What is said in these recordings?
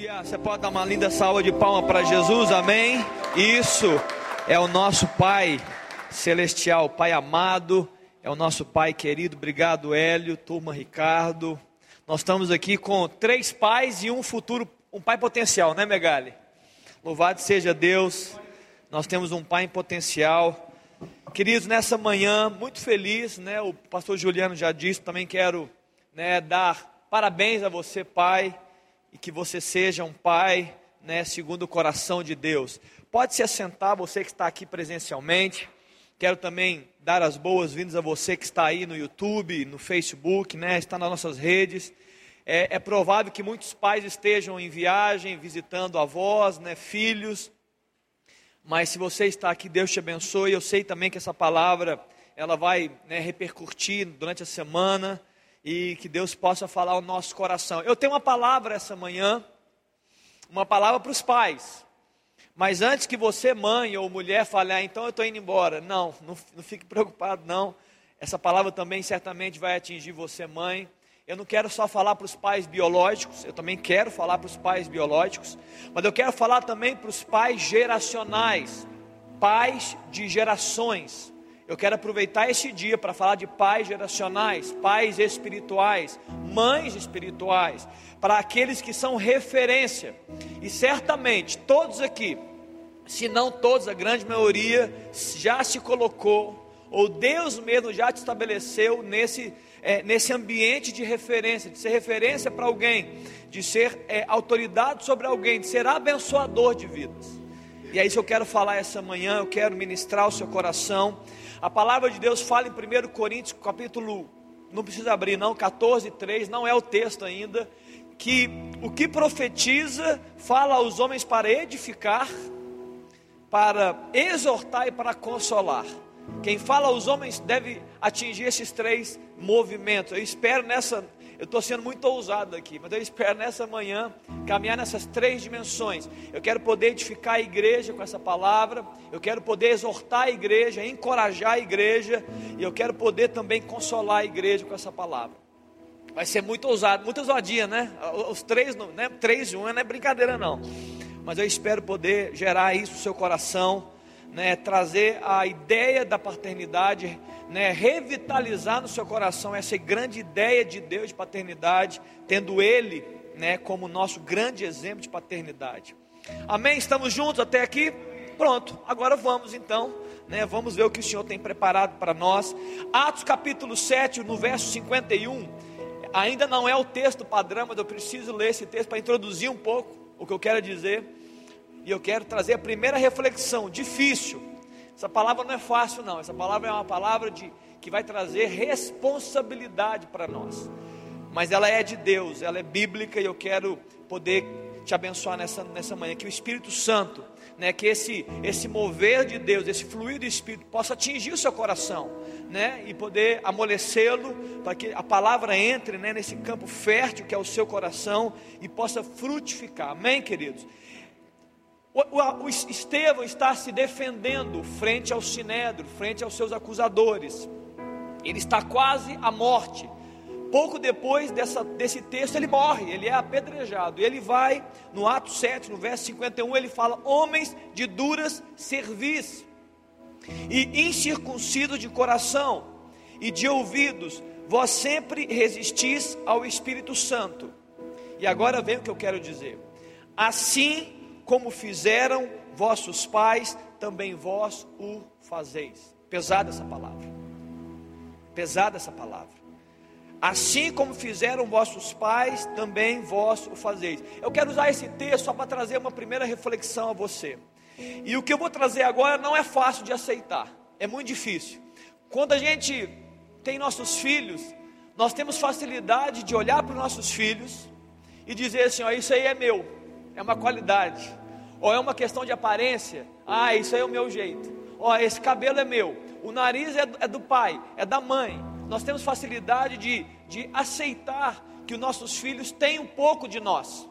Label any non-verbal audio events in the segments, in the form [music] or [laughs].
Aleluia. Você pode dar uma linda salva de palma para Jesus, amém? Isso é o nosso Pai celestial, Pai amado, é o nosso Pai querido. Obrigado, Hélio, turma Ricardo. Nós estamos aqui com três pais e um futuro, um pai potencial, né, Megali? Louvado seja Deus. Nós temos um pai em potencial. Queridos, nessa manhã, muito feliz, né? O pastor Juliano já disse, também quero né, dar parabéns a você, pai e que você seja um pai, né, segundo o coração de Deus. Pode se assentar, você que está aqui presencialmente. Quero também dar as boas-vindas a você que está aí no YouTube, no Facebook, né, está nas nossas redes. É, é provável que muitos pais estejam em viagem, visitando avós, né, filhos. Mas se você está aqui, Deus te abençoe. Eu sei também que essa palavra ela vai né, repercutir durante a semana e que Deus possa falar ao nosso coração. Eu tenho uma palavra essa manhã, uma palavra para os pais. Mas antes que você, mãe ou mulher, fale, ah, então eu estou indo embora. Não, não, não fique [laughs] preocupado, não. Essa palavra também certamente vai atingir você, mãe. Eu não quero só falar para os pais biológicos, eu também quero falar para os pais biológicos, mas eu quero falar também para os pais geracionais, pais de gerações. Eu quero aproveitar esse dia para falar de pais geracionais, pais espirituais, mães espirituais, para aqueles que são referência. E certamente todos aqui, se não todos, a grande maioria já se colocou, ou Deus mesmo já te estabeleceu nesse, é, nesse ambiente de referência, de ser referência para alguém, de ser é, autoridade sobre alguém, de ser abençoador de vidas. E é isso que eu quero falar essa manhã, eu quero ministrar o seu coração. A palavra de Deus fala em 1 Coríntios, capítulo, não precisa abrir não, 14, 3, não é o texto ainda, que o que profetiza fala aos homens para edificar, para exortar e para consolar. Quem fala aos homens deve atingir esses três movimentos. Eu espero nessa eu estou sendo muito ousado aqui, mas eu espero nessa manhã caminhar nessas três dimensões. Eu quero poder edificar a igreja com essa palavra, eu quero poder exortar a igreja, encorajar a igreja, e eu quero poder também consolar a igreja com essa palavra. Vai ser muito ousado, muita ousadia, né? Os três, né? Três e um não é brincadeira, não. Mas eu espero poder gerar isso no seu coração, né? Trazer a ideia da paternidade né, revitalizar no seu coração essa grande ideia de Deus de paternidade, tendo Ele né, como nosso grande exemplo de paternidade. Amém? Estamos juntos até aqui? Pronto, agora vamos então, né, vamos ver o que o Senhor tem preparado para nós. Atos capítulo 7, no verso 51, ainda não é o texto padrão, mas eu preciso ler esse texto para introduzir um pouco o que eu quero dizer. E eu quero trazer a primeira reflexão, difícil, essa palavra não é fácil, não. Essa palavra é uma palavra de, que vai trazer responsabilidade para nós. Mas ela é de Deus, ela é bíblica e eu quero poder te abençoar nessa, nessa manhã. Que o Espírito Santo, né, que esse, esse mover de Deus, esse fluir do Espírito, possa atingir o seu coração, né, e poder amolecê-lo, para que a palavra entre né, nesse campo fértil que é o seu coração e possa frutificar. Amém, queridos? O, o, Estevão está se defendendo frente ao sinédrio, frente aos seus acusadores. Ele está quase à morte. Pouco depois dessa, desse texto, ele morre, ele é apedrejado. Ele vai, no ato 7, no verso 51, ele fala: Homens de duras cerviz, e incircuncidos de coração e de ouvidos, vós sempre resistis ao Espírito Santo. E agora vem o que eu quero dizer. Assim como fizeram vossos pais, também vós o fazeis. Pesada essa palavra. Pesada essa palavra. Assim como fizeram vossos pais, também vós o fazeis. Eu quero usar esse texto só para trazer uma primeira reflexão a você. E o que eu vou trazer agora não é fácil de aceitar, é muito difícil. Quando a gente tem nossos filhos, nós temos facilidade de olhar para os nossos filhos e dizer assim: ó, isso aí é meu, é uma qualidade. Ou é uma questão de aparência? Ah, isso aí é o meu jeito. Ó, esse cabelo é meu. O nariz é, é do pai, é da mãe. Nós temos facilidade de, de aceitar que os nossos filhos têm um pouco de nós.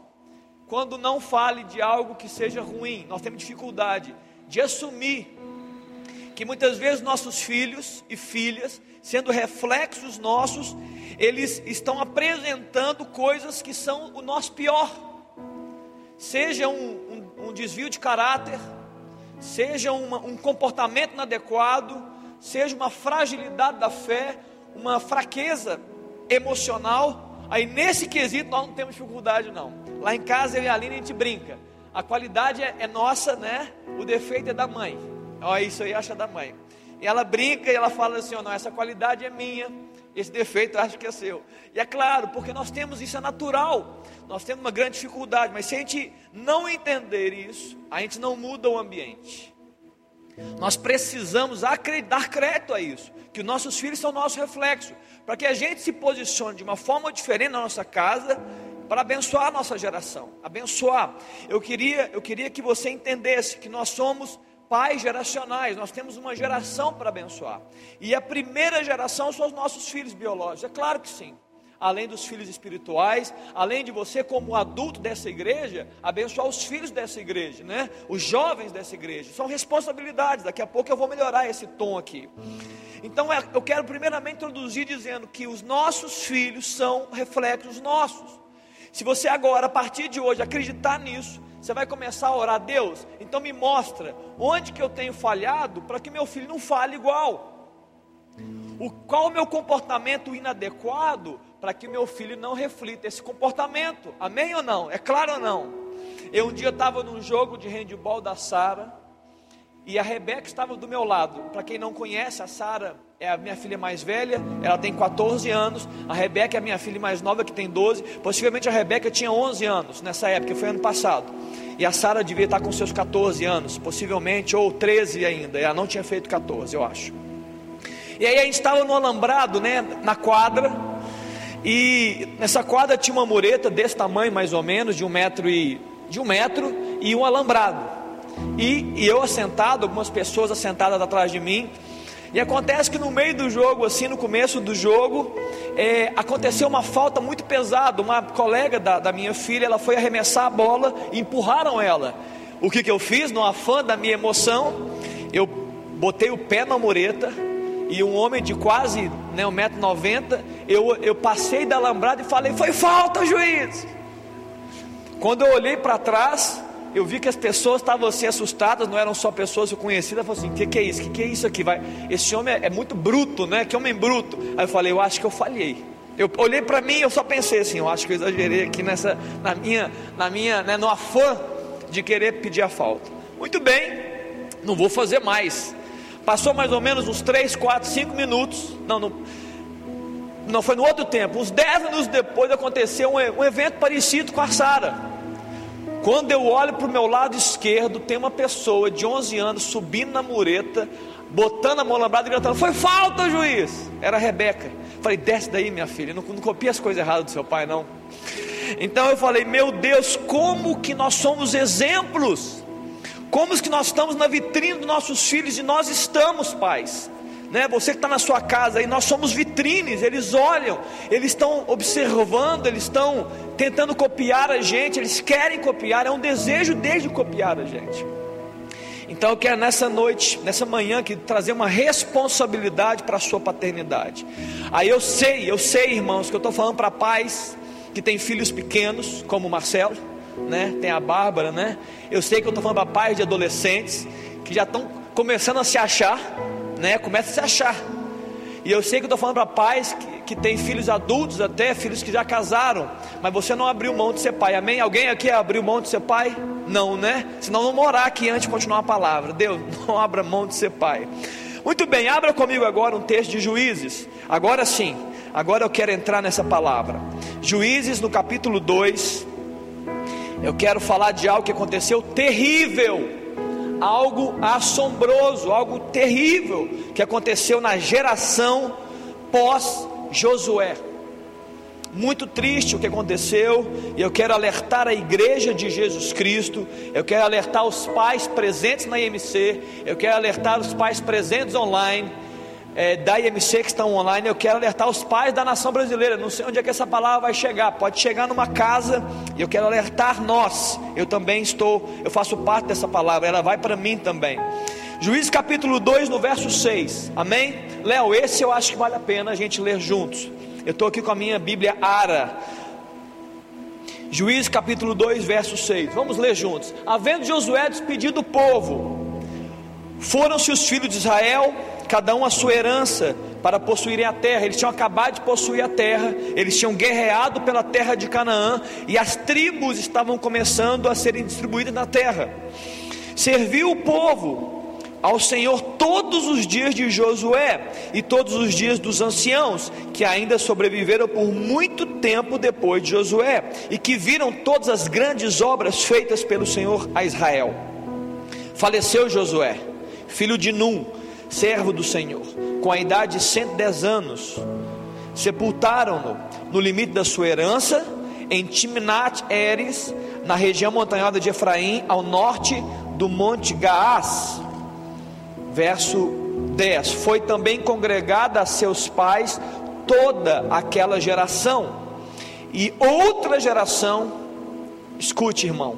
Quando não fale de algo que seja ruim, nós temos dificuldade de assumir que muitas vezes nossos filhos e filhas, sendo reflexos nossos, eles estão apresentando coisas que são o nosso pior. Seja um, um, um desvio de caráter, seja uma, um comportamento inadequado, seja uma fragilidade da fé, uma fraqueza emocional, aí nesse quesito nós não temos dificuldade não. Lá em casa eu e a Aline a gente brinca. A qualidade é, é nossa, né? O defeito é da mãe. Olha isso aí, acha da mãe. E ela brinca e ela fala assim: oh, não, essa qualidade é minha, esse defeito acho que é seu. E é claro, porque nós temos isso, é natural. Nós temos uma grande dificuldade, mas se a gente não entender isso, a gente não muda o ambiente. Nós precisamos acreditar crédito a isso, que os nossos filhos são nosso reflexo, para que a gente se posicione de uma forma diferente na nossa casa, para abençoar a nossa geração, abençoar. Eu queria, eu queria que você entendesse que nós somos pais geracionais, nós temos uma geração para abençoar. E a primeira geração são os nossos filhos biológicos, é claro que sim. Além dos filhos espirituais, além de você, como adulto dessa igreja, abençoar os filhos dessa igreja, né? Os jovens dessa igreja. São responsabilidades. Daqui a pouco eu vou melhorar esse tom aqui. Então é, eu quero primeiramente introduzir dizendo que os nossos filhos são reflexos nossos. Se você agora, a partir de hoje, acreditar nisso, você vai começar a orar, Deus, então me mostra onde que eu tenho falhado para que meu filho não fale igual. O, qual o meu comportamento inadequado para que meu filho não reflita esse comportamento? Amém ou não? É claro ou não? Eu um dia estava num jogo de handball da Sara e a Rebeca estava do meu lado. Para quem não conhece, a Sara é a minha filha mais velha, ela tem 14 anos. A Rebeca é a minha filha mais nova, que tem 12. Possivelmente a Rebeca tinha 11 anos nessa época, foi ano passado. E a Sara devia estar com seus 14 anos, possivelmente, ou 13 ainda. Ela não tinha feito 14, eu acho. E aí a gente estava no alambrado, né, na quadra. E nessa quadra tinha uma mureta desse tamanho, mais ou menos, de um metro e de um metro e um alambrado. E, e eu assentado, algumas pessoas assentadas atrás de mim. E acontece que no meio do jogo, assim, no começo do jogo, é, aconteceu uma falta muito pesada. Uma colega da, da, minha filha, ela foi arremessar a bola e empurraram ela. O que, que eu fiz? No afã da minha emoção, eu botei o pé na mureta e um homem de quase né, 1,90m, eu, eu passei da alambrada e falei: Foi falta, juiz. Quando eu olhei para trás, eu vi que as pessoas estavam assim assustadas, não eram só pessoas conhecidas, eu falei assim, o que, que, é isso? O que, que, é isso aqui? Vai, esse homem é, é, muito bruto, né? Que homem bruto. Aí eu falei, eu acho que eu falhei. Eu olhei para mim, eu só pensei assim, eu acho que eu exagerei aqui nessa, na minha, na minha, né, no afã de querer pedir a falta. Muito bem, não vou fazer mais. Passou mais ou menos uns 3, 4, 5 minutos. Não, não, não foi no outro tempo. Uns 10 minutos depois aconteceu um, um evento parecido com a Sara. Quando eu olho para o meu lado esquerdo, tem uma pessoa de 11 anos subindo na mureta, botando a mão lambrada e gritando: Foi falta, juiz! Era a Rebeca. Falei: Desce daí, minha filha, não, não copia as coisas erradas do seu pai, não. Então eu falei: Meu Deus, como que nós somos exemplos? Como que nós estamos na vitrine dos nossos filhos e nós estamos, pais né? Você que está na sua casa aí, nós somos vitrines, eles olham, eles estão observando, eles estão tentando copiar a gente, eles querem copiar, é um desejo deles de copiar a gente. Então eu quero nessa noite, nessa manhã, que trazer uma responsabilidade para a sua paternidade. Aí eu sei, eu sei, irmãos, que eu estou falando para pais que têm filhos pequenos, como o Marcelo, né? Tem a Bárbara, né? Eu sei que eu estou falando para pais de adolescentes que já estão começando a se achar né? Começa a se achar. E eu sei que eu estou falando para pais que, que têm filhos adultos, até filhos que já casaram, mas você não abriu mão de ser pai, amém? Alguém aqui abriu mão de ser pai? Não, né? Senão não morar aqui antes de continuar a palavra. Deus, [laughs] não abra mão de ser pai. Muito bem, abra comigo agora um texto de Juízes. Agora sim, agora eu quero entrar nessa palavra. Juízes no capítulo 2. Eu quero falar de algo que aconteceu terrível algo assombroso, algo terrível que aconteceu na geração pós-Josué. Muito triste o que aconteceu, e eu quero alertar a igreja de Jesus Cristo, eu quero alertar os pais presentes na IMC, eu quero alertar os pais presentes online é, da IMC que estão online, eu quero alertar os pais da nação brasileira. Não sei onde é que essa palavra vai chegar. Pode chegar numa casa e eu quero alertar nós. Eu também estou, eu faço parte dessa palavra, ela vai para mim também. Juízes capítulo 2, no verso 6. Amém? Léo, esse eu acho que vale a pena a gente ler juntos. Eu estou aqui com a minha Bíblia Ara. Juízes capítulo 2, verso 6. Vamos ler juntos. Havendo Josué despedido o povo, foram-se os filhos de Israel, cada um a sua herança, para possuírem a terra. Eles tinham acabado de possuir a terra, eles tinham guerreado pela terra de Canaã, e as tribos estavam começando a serem distribuídas na terra. Serviu o povo ao Senhor todos os dias de Josué e todos os dias dos anciãos, que ainda sobreviveram por muito tempo depois de Josué, e que viram todas as grandes obras feitas pelo Senhor a Israel. Faleceu Josué, filho de Num, servo do Senhor, com a idade de 110 anos. Sepultaram-no no limite da sua herança, em Timnat Eres, na região montanhosa de Efraim, ao norte do monte Gaás verso 10: Foi também congregada a seus pais toda aquela geração, e outra geração, escute irmão,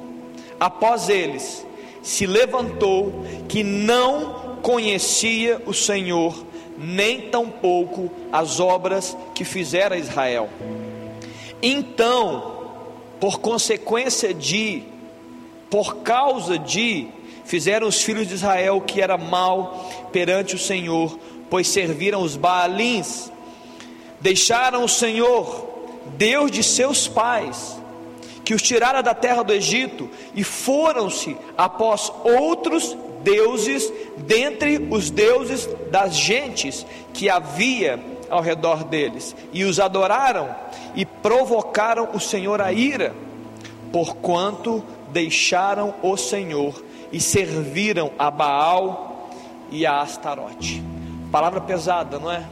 após eles, se levantou que não conhecia o Senhor, nem tampouco as obras que fizera Israel. Então, por consequência de, por causa de, Fizeram os filhos de Israel que era mal perante o Senhor, pois serviram os Baalins. Deixaram o Senhor, Deus de seus pais, que os tirara da terra do Egito, e foram-se após outros deuses, dentre os deuses das gentes que havia ao redor deles, e os adoraram e provocaram o Senhor a ira, porquanto deixaram o Senhor e serviram a Baal e a Astarote. Palavra pesada, não é?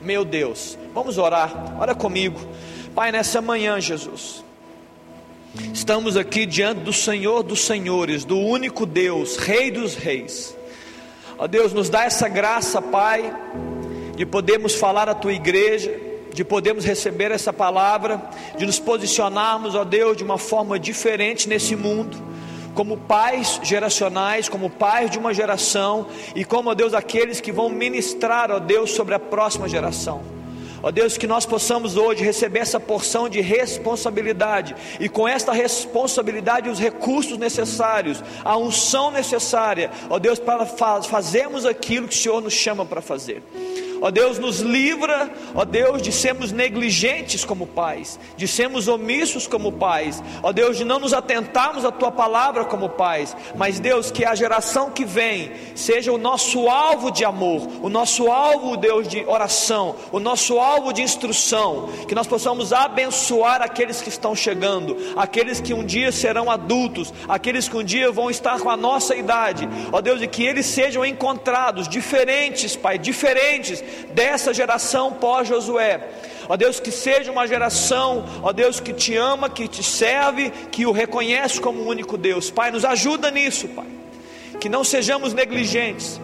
Meu Deus, vamos orar, ora comigo, Pai, nessa manhã, Jesus, estamos aqui diante do Senhor dos Senhores, do único Deus, Rei dos Reis. Ó Deus, nos dá essa graça, Pai, de podermos falar à tua igreja, de podermos receber essa palavra, de nos posicionarmos, ó Deus, de uma forma diferente nesse mundo como pais geracionais, como pais de uma geração e como, ó Deus, aqueles que vão ministrar, ó Deus, sobre a próxima geração. Ó Deus, que nós possamos hoje receber essa porção de responsabilidade e com esta responsabilidade os recursos necessários, a unção necessária, ó Deus, para fazermos aquilo que o Senhor nos chama para fazer. Ó Deus, nos livra, ó Deus, de sermos negligentes como pais, de sermos omissos como pais, ó Deus, de não nos atentarmos à tua palavra como pais, mas Deus, que a geração que vem seja o nosso alvo de amor, o nosso alvo, Deus, de oração, o nosso alvo de instrução, que nós possamos abençoar aqueles que estão chegando, aqueles que um dia serão adultos, aqueles que um dia vão estar com a nossa idade, ó Deus, e que eles sejam encontrados diferentes, Pai, diferentes dessa geração pós-Josué. Ó Deus, que seja uma geração, ó Deus, que te ama, que te serve, que o reconhece como o único Deus. Pai, nos ajuda nisso, Pai. Que não sejamos negligentes.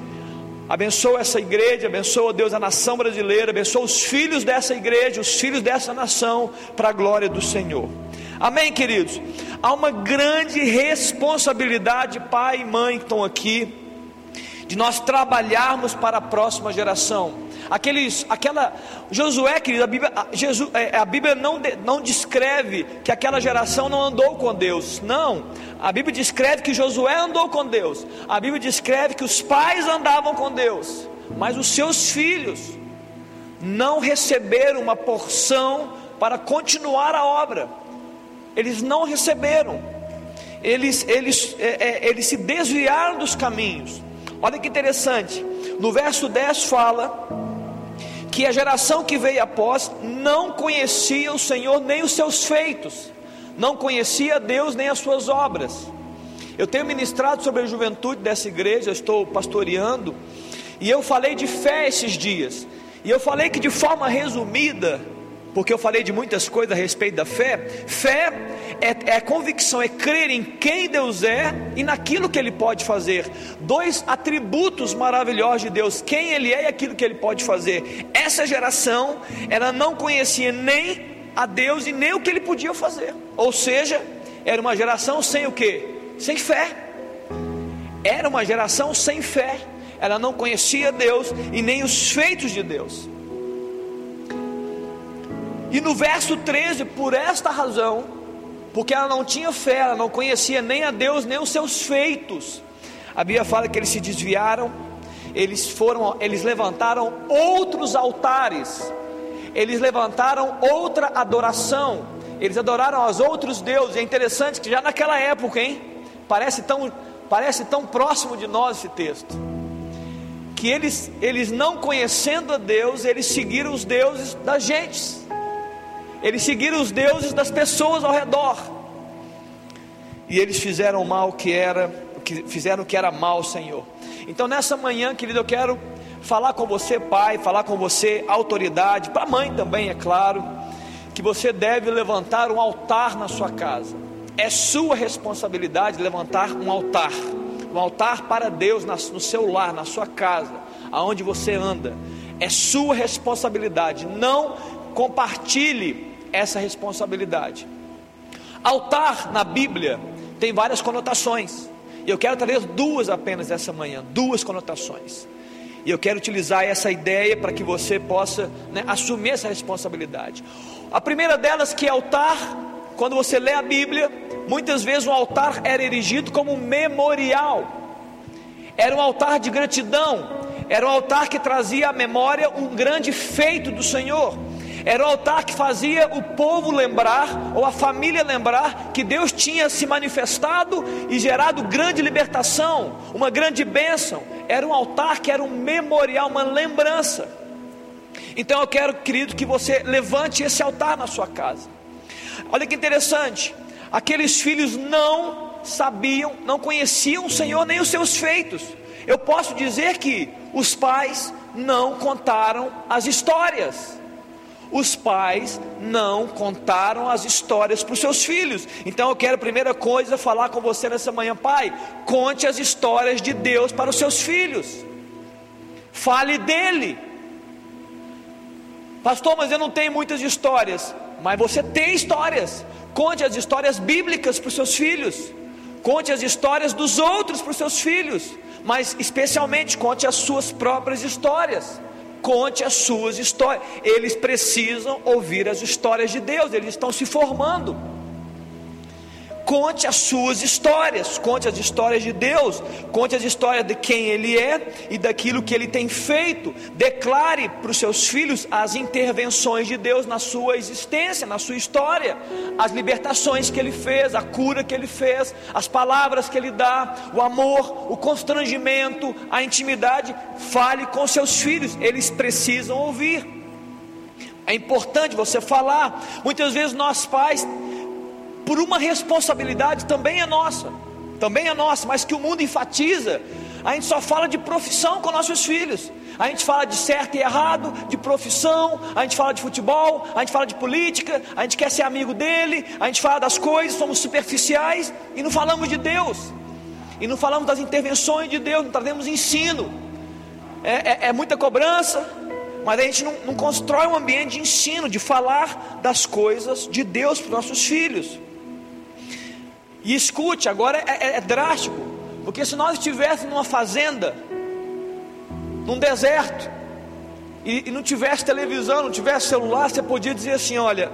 Abençoa essa igreja, abençoa, Deus, a nação brasileira, abençoa os filhos dessa igreja, os filhos dessa nação, para a glória do Senhor. Amém, queridos? Há uma grande responsabilidade, pai e mãe que estão aqui, de nós trabalharmos para a próxima geração. Aqueles, aquela Josué, querido, a Bíblia, a, Jesus, é, a Bíblia não, não descreve que aquela geração não andou com Deus. Não, a Bíblia descreve que Josué andou com Deus. A Bíblia descreve que os pais andavam com Deus, mas os seus filhos não receberam uma porção para continuar a obra. Eles não receberam. Eles, eles, é, é, eles se desviaram dos caminhos. Olha que interessante. No verso 10 fala que a geração que veio após não conhecia o Senhor nem os seus feitos, não conhecia Deus nem as suas obras. Eu tenho ministrado sobre a juventude dessa igreja, eu estou pastoreando, e eu falei de fé esses dias, e eu falei que de forma resumida, porque eu falei de muitas coisas a respeito da fé. Fé é, é convicção, é crer em quem Deus é e naquilo que Ele pode fazer. Dois atributos maravilhosos de Deus: quem Ele é e aquilo que Ele pode fazer. Essa geração, ela não conhecia nem a Deus e nem o que Ele podia fazer. Ou seja, era uma geração sem o que? Sem fé. Era uma geração sem fé. Ela não conhecia Deus e nem os feitos de Deus. E no verso 13, por esta razão, porque ela não tinha fé, ela não conhecia nem a Deus, nem os seus feitos. A Bíblia fala que eles se desviaram, eles foram, eles levantaram outros altares, eles levantaram outra adoração, eles adoraram aos outros deuses. É interessante que já naquela época, hein? Parece tão, parece tão próximo de nós esse texto. Que eles, eles não conhecendo a Deus, eles seguiram os deuses das gentes. Eles seguiram os deuses das pessoas ao redor. E eles fizeram o mal que era, que fizeram o que era mal, Senhor. Então nessa manhã, querido, eu quero falar com você, pai, falar com você, autoridade, para a mãe também, é claro, que você deve levantar um altar na sua casa. É sua responsabilidade levantar um altar, um altar para Deus no seu lar, na sua casa, aonde você anda. É sua responsabilidade. Não compartilhe essa responsabilidade. Altar na Bíblia tem várias conotações. E eu quero trazer duas apenas essa manhã, duas conotações. E eu quero utilizar essa ideia para que você possa né, assumir essa responsabilidade. A primeira delas que é altar, quando você lê a Bíblia, muitas vezes um altar era erigido como um memorial. Era um altar de gratidão, era um altar que trazia à memória um grande feito do Senhor. Era o altar que fazia o povo lembrar, ou a família lembrar, que Deus tinha se manifestado e gerado grande libertação, uma grande bênção. Era um altar que era um memorial, uma lembrança. Então eu quero, querido, que você levante esse altar na sua casa. Olha que interessante, aqueles filhos não sabiam, não conheciam o Senhor nem os seus feitos. Eu posso dizer que os pais não contaram as histórias os pais não contaram as histórias para os seus filhos. Então eu quero, primeira coisa, falar com você nessa manhã, pai, conte as histórias de Deus para os seus filhos. Fale dele. Pastor, mas eu não tenho muitas histórias. Mas você tem histórias. Conte as histórias bíblicas para os seus filhos. Conte as histórias dos outros para os seus filhos. Mas especialmente conte as suas próprias histórias conte as suas histórias. Eles precisam ouvir as histórias de Deus, eles estão se formando. Conte as suas histórias, conte as histórias de Deus, conte as histórias de quem Ele é e daquilo que Ele tem feito. Declare para os seus filhos as intervenções de Deus na sua existência, na sua história, as libertações que Ele fez, a cura que Ele fez, as palavras que Ele dá, o amor, o constrangimento, a intimidade. Fale com seus filhos, eles precisam ouvir. É importante você falar. Muitas vezes nós pais por uma responsabilidade também é nossa, também é nossa, mas que o mundo enfatiza. A gente só fala de profissão com nossos filhos. A gente fala de certo e errado, de profissão, a gente fala de futebol, a gente fala de política, a gente quer ser amigo dele, a gente fala das coisas, somos superficiais e não falamos de Deus. E não falamos das intervenções de Deus, não trazemos ensino. É, é, é muita cobrança, mas a gente não, não constrói um ambiente de ensino, de falar das coisas de Deus para os nossos filhos. E escute, agora é, é, é drástico, porque se nós estivéssemos numa fazenda, num deserto, e, e, não tivesse televisão, não tivesse celular, você podia dizer assim: olha,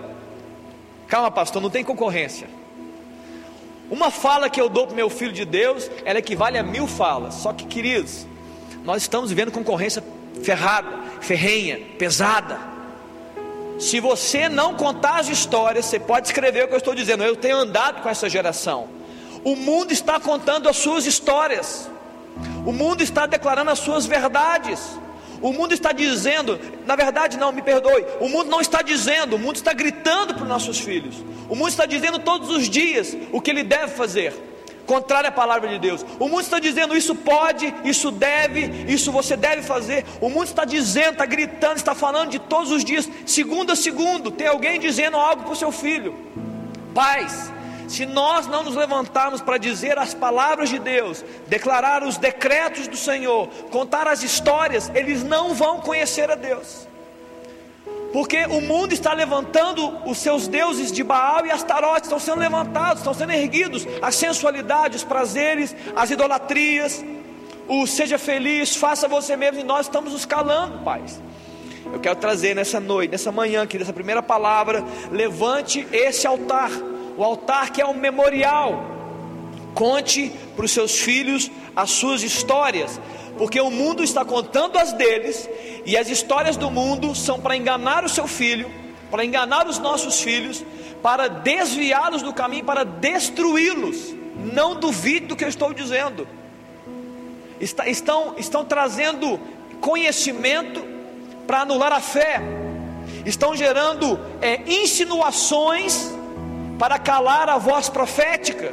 calma, pastor, não tem concorrência. Uma fala que eu dou para meu filho de Deus, ela equivale a mil falas. Só que, queridos, nós estamos vivendo concorrência ferrada, ferrenha, pesada. Se você não contar as histórias, você pode escrever o que eu estou dizendo. Eu tenho andado com essa geração. O mundo está contando as suas histórias. O mundo está declarando as suas verdades. O mundo está dizendo, na verdade não, me perdoe. O mundo não está dizendo, o mundo está gritando para os nossos filhos. O mundo está dizendo todos os dias o que ele deve fazer contrária à palavra de Deus. O mundo está dizendo isso pode, isso deve, isso você deve fazer. O mundo está dizendo, está gritando, está falando de todos os dias, segundo a segundo, tem alguém dizendo algo para o seu filho. Pais, se nós não nos levantarmos para dizer as palavras de Deus, declarar os decretos do Senhor, contar as histórias, eles não vão conhecer a Deus. Porque o mundo está levantando os seus deuses de Baal e Astarote, estão sendo levantados, estão sendo erguidos a sensualidade, os prazeres, as idolatrias, o seja feliz, faça você mesmo, e nós estamos nos calando, pais. Eu quero trazer nessa noite, nessa manhã aqui, dessa primeira palavra, levante esse altar, o altar que é um memorial. Conte para os seus filhos as suas histórias, porque o mundo está contando as deles, e as histórias do mundo são para enganar o seu filho, para enganar os nossos filhos, para desviá-los do caminho, para destruí-los. Não duvide do que eu estou dizendo. Está, estão, estão trazendo conhecimento para anular a fé, estão gerando é, insinuações para calar a voz profética,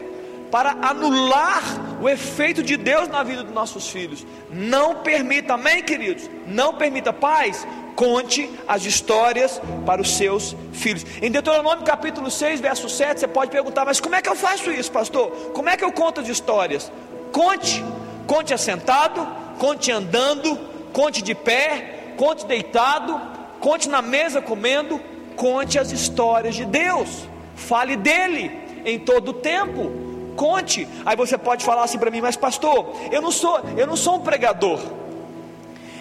para anular o efeito de Deus na vida dos nossos filhos. Não permita, amém, queridos? Não permita, pais, conte as histórias para os seus filhos. Em Deuteronômio capítulo 6, verso 7, você pode perguntar: mas como é que eu faço isso, pastor? Como é que eu conto as histórias? Conte, conte assentado, conte andando, conte de pé, conte deitado, conte na mesa comendo, conte as histórias de Deus. Fale dele em todo o tempo. Conte. Aí você pode falar assim para mim, mas pastor, eu não sou, eu não sou um pregador.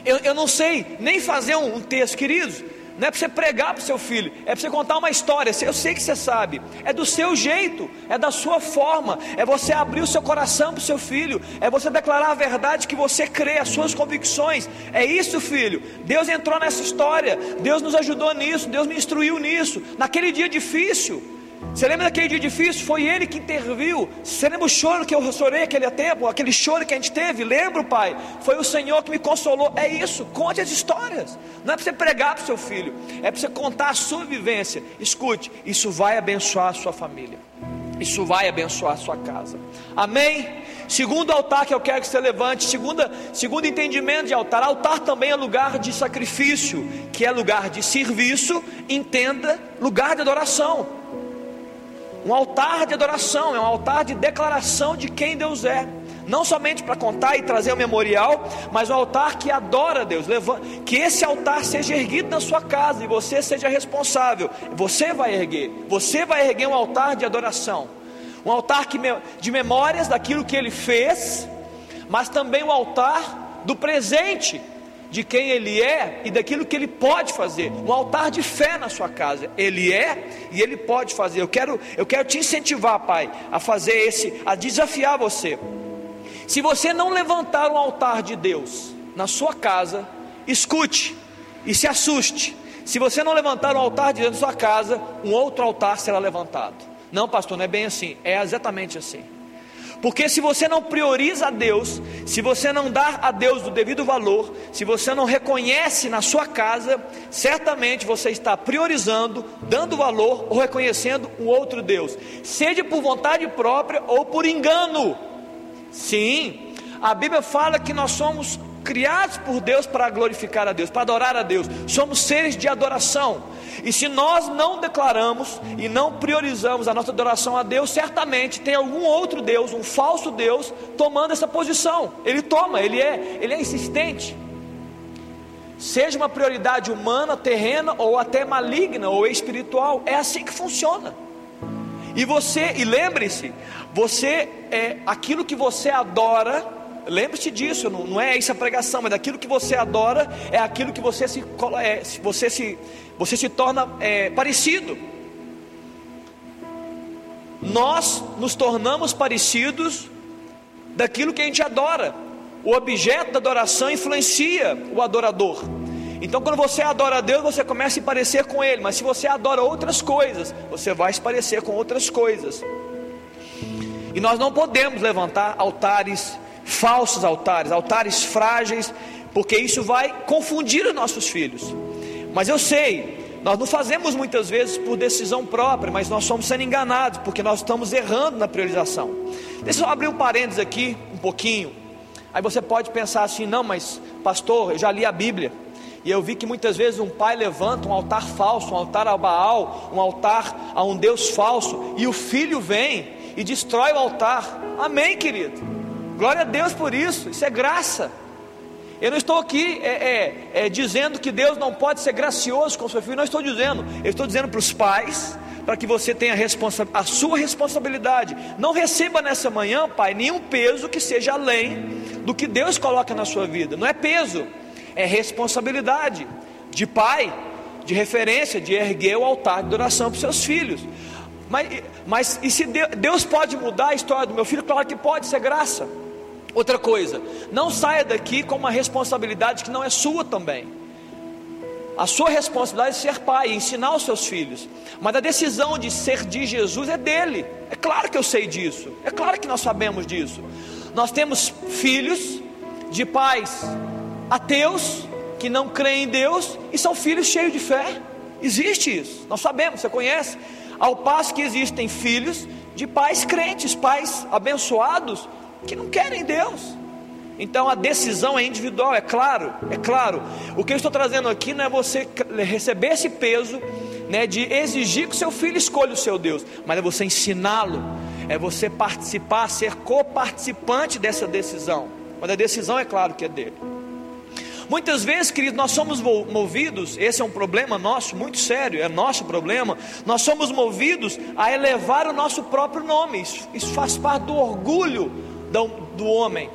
Eu, eu não sei nem fazer um, um texto, queridos. Não é para você pregar para o seu filho, é para você contar uma história. Eu sei que você sabe, é do seu jeito, é da sua forma, é você abrir o seu coração para o seu filho, é você declarar a verdade que você crê, as suas convicções. É isso, filho. Deus entrou nessa história, Deus nos ajudou nisso, Deus me instruiu nisso. Naquele dia difícil, você lembra daquele dia difícil? Foi ele que interviu. Você lembra o choro que eu chorei aquele tempo? Aquele choro que a gente teve? Lembro, pai? Foi o Senhor que me consolou. É isso, conte as histórias. Não é para você pregar para o seu filho, é para você contar a sua vivência. Escute, isso vai abençoar a sua família. Isso vai abençoar a sua casa. Amém? Segundo altar que eu quero que você levante, segunda, segundo entendimento de altar, altar também é lugar de sacrifício, que é lugar de serviço, entenda, lugar de adoração um altar de adoração, é um altar de declaração de quem Deus é. Não somente para contar e trazer o memorial, mas um altar que adora Deus. Que esse altar seja erguido na sua casa e você seja responsável. Você vai erguer, você vai erguer um altar de adoração, um altar de memórias daquilo que Ele fez, mas também um altar do presente de quem Ele é e daquilo que Ele pode fazer. Um altar de fé na sua casa. Ele é e Ele pode fazer. Eu quero, eu quero te incentivar, Pai, a fazer esse, a desafiar você. Se você não levantar um altar de Deus na sua casa, escute e se assuste. Se você não levantar um altar de Deus na sua casa, um outro altar será levantado. Não, pastor, não é bem assim. É exatamente assim. Porque se você não prioriza a Deus, se você não dá a Deus o devido valor, se você não reconhece na sua casa, certamente você está priorizando, dando valor ou reconhecendo um outro Deus, seja por vontade própria ou por engano. Sim, a Bíblia fala que nós somos criados por Deus para glorificar a Deus, para adorar a Deus. Somos seres de adoração. E se nós não declaramos e não priorizamos a nossa adoração a Deus, certamente tem algum outro Deus, um falso Deus, tomando essa posição. Ele toma, ele é, ele é insistente. Seja uma prioridade humana, terrena ou até maligna ou espiritual, é assim que funciona. E você, e lembre-se, você é aquilo que você adora, lembre-se disso, não, não é essa pregação, mas aquilo que você adora é aquilo que você se, é, você se você se torna é, parecido. Nós nos tornamos parecidos daquilo que a gente adora. O objeto da adoração influencia o adorador. Então, quando você adora a Deus, você começa a se parecer com Ele. Mas se você adora outras coisas, você vai se parecer com outras coisas. E nós não podemos levantar altares, falsos altares, altares frágeis, porque isso vai confundir os nossos filhos. Mas eu sei, nós não fazemos muitas vezes por decisão própria, mas nós somos sendo enganados, porque nós estamos errando na priorização. Deixa eu abrir um parênteses aqui, um pouquinho. Aí você pode pensar assim: não, mas pastor, eu já li a Bíblia. E eu vi que muitas vezes um pai levanta um altar falso, um altar a Baal, um altar a um Deus falso, e o filho vem e destrói o altar. Amém, querido. Glória a Deus por isso, isso é graça. Eu não estou aqui é, é, é, dizendo que Deus não pode ser gracioso com o seu filho, não estou dizendo, eu estou dizendo para os pais, para que você tenha a, a sua responsabilidade. Não receba nessa manhã, pai, nenhum peso que seja além do que Deus coloca na sua vida. Não é peso, é responsabilidade de pai, de referência, de erguer o altar de oração para os seus filhos. Mas, mas e se Deus pode mudar a história do meu filho? Claro que pode, isso é graça. Outra coisa, não saia daqui com uma responsabilidade que não é sua também. A sua responsabilidade é ser pai, ensinar os seus filhos. Mas a decisão de ser de Jesus é dele. É claro que eu sei disso. É claro que nós sabemos disso. Nós temos filhos de pais ateus que não creem em Deus e são filhos cheios de fé. Existe isso. Nós sabemos, você conhece. Ao passo que existem filhos de pais crentes, pais abençoados que não querem Deus. Então a decisão é individual, é claro, é claro. O que eu estou trazendo aqui não é você receber esse peso, né, de exigir que seu filho escolha o seu Deus, mas é você ensiná-lo, é você participar, ser coparticipante dessa decisão. Mas a decisão é claro que é dele. Muitas vezes, queridos, nós somos movidos, esse é um problema nosso, muito sério, é nosso problema. Nós somos movidos a elevar o nosso próprio nome, isso, isso faz parte do orgulho do, homem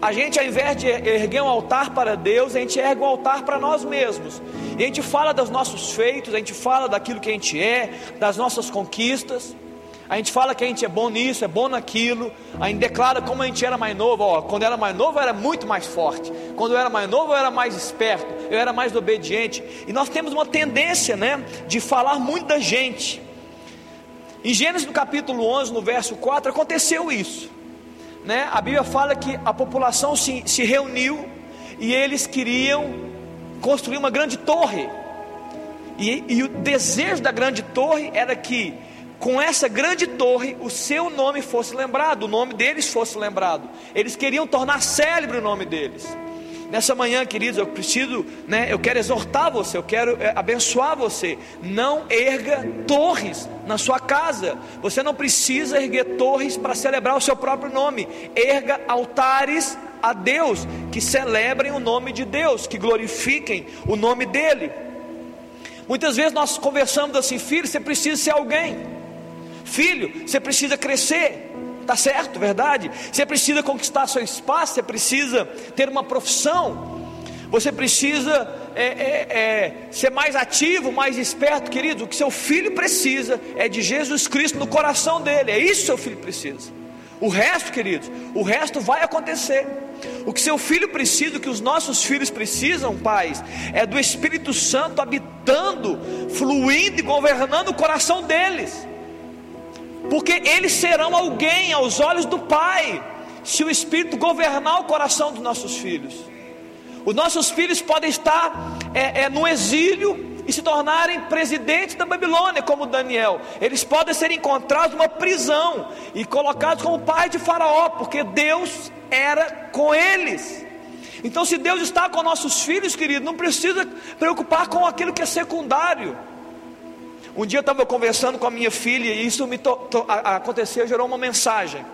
a gente, ao invés de erguer um altar para Deus, a gente ergue um altar para nós mesmos. E a gente fala dos nossos feitos, a gente fala daquilo que a gente é, das nossas conquistas. A gente fala que a gente é bom nisso, é bom naquilo. A gente declara como a gente era mais novo. Ó, quando era mais novo, eu era muito mais forte. Quando eu era mais novo, eu era mais esperto. Eu era mais obediente. E nós temos uma tendência, né, de falar muito da gente. Em Gênesis no capítulo 11, no verso 4, aconteceu isso né, a Bíblia fala que a população se, se reuniu e eles queriam construir uma grande torre. E, e o desejo da grande torre era que com essa grande torre o seu nome fosse lembrado, o nome deles fosse lembrado. Eles queriam tornar célebre o nome deles. Nessa manhã, queridos, eu preciso, né, eu quero exortar você, eu quero é, abençoar você. Não erga torres na sua casa. Você não precisa erguer torres para celebrar o seu próprio nome. Erga altares a Deus, que celebrem o nome de Deus, que glorifiquem o nome dele. Muitas vezes nós conversamos assim, filho, você precisa ser alguém. Filho, você precisa crescer. Tá certo, verdade? Você precisa conquistar seu espaço, você precisa ter uma profissão, você precisa é, é, é, ser mais ativo, mais esperto, querido. O que seu filho precisa é de Jesus Cristo no coração dele, é isso que seu filho precisa. O resto, queridos, o resto vai acontecer. O que seu filho precisa, o que os nossos filhos precisam, pais, é do Espírito Santo habitando, fluindo e governando o coração deles porque eles serão alguém aos olhos do Pai, se o Espírito governar o coração dos nossos filhos. Os nossos filhos podem estar é, é, no exílio e se tornarem presidentes da Babilônia, como Daniel. Eles podem ser encontrados numa prisão e colocados como pai de Faraó, porque Deus era com eles. Então, se Deus está com nossos filhos, querido, não precisa preocupar com aquilo que é secundário. Um dia eu estava conversando com a minha filha e isso me to, to, aconteceu, gerou uma mensagem.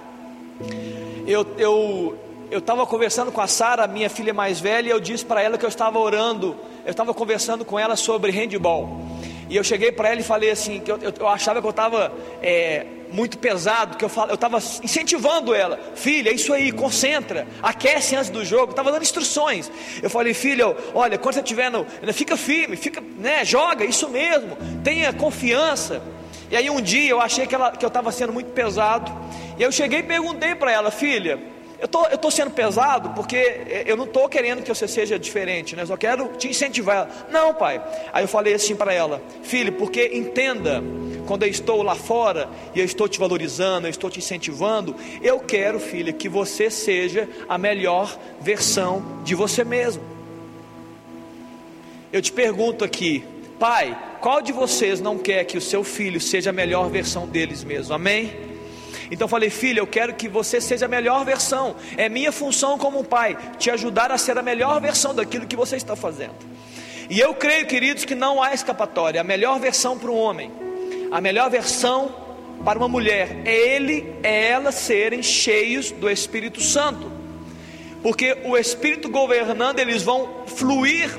Eu eu eu estava conversando com a Sara, minha filha mais velha, e eu disse para ela que eu estava orando, eu estava conversando com ela sobre handball. E eu cheguei para ela e falei assim, que eu, eu, eu achava que eu estava é, muito pesado, que eu estava incentivando ela, filha, é isso aí, concentra, aquece antes do jogo, estava dando instruções. Eu falei, filha, olha, quando você estiver no. Fica firme, fica, né, joga, isso mesmo, tenha confiança. E aí um dia eu achei que, ela, que eu estava sendo muito pesado. E eu cheguei e perguntei para ela, filha, eu tô, estou tô sendo pesado porque eu não estou querendo que você seja diferente, né? Eu só quero te incentivar. Não, pai. Aí eu falei assim para ela, filho, porque entenda, quando eu estou lá fora e eu estou te valorizando, eu estou te incentivando, eu quero, filha, que você seja a melhor versão de você mesmo. Eu te pergunto aqui, pai, qual de vocês não quer que o seu filho seja a melhor versão deles mesmo? Amém? Então falei, filha, eu quero que você seja a melhor versão. É minha função como pai te ajudar a ser a melhor versão daquilo que você está fazendo. E eu creio, queridos, que não há escapatória. A melhor versão para um homem, a melhor versão para uma mulher é ele, é ela serem cheios do Espírito Santo. Porque o Espírito governando, eles vão fluir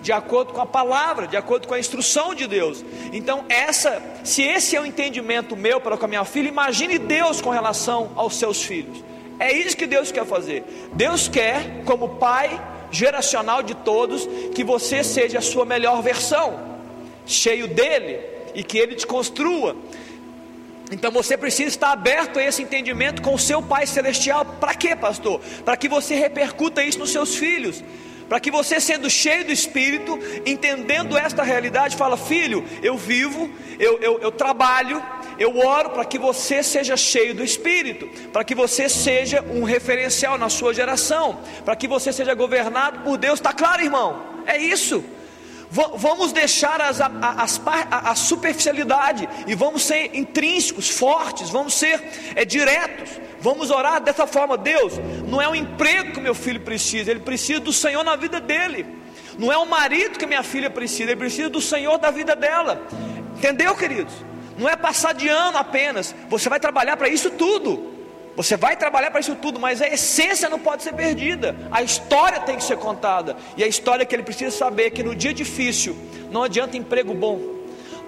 de acordo com a palavra, de acordo com a instrução de Deus. Então, essa, se esse é o entendimento meu para com a minha filha, imagine Deus com relação aos seus filhos. É isso que Deus quer fazer. Deus quer, como pai geracional de todos, que você seja a sua melhor versão, cheio dele e que ele te construa. Então você precisa estar aberto a esse entendimento com o seu Pai Celestial. Para quê, pastor? Para que você repercuta isso nos seus filhos. Para que você, sendo cheio do Espírito, entendendo esta realidade, fala: Filho, eu vivo, eu, eu, eu trabalho, eu oro para que você seja cheio do Espírito, para que você seja um referencial na sua geração, para que você seja governado por Deus. Está claro, irmão? É isso. Vamos deixar as, as, a, superficialidade e vamos ser intrínsecos, fortes, vamos ser é, diretos. Vamos orar dessa forma, Deus. Não é o emprego que meu filho precisa, ele precisa do Senhor na vida dele. Não é o marido que minha filha precisa, ele precisa do Senhor da vida dela. Entendeu, queridos? Não é passar de ano apenas. Você vai trabalhar para isso tudo. Você vai trabalhar para isso tudo, mas a essência não pode ser perdida. A história tem que ser contada. E a história que ele precisa saber é que no dia difícil não adianta emprego bom.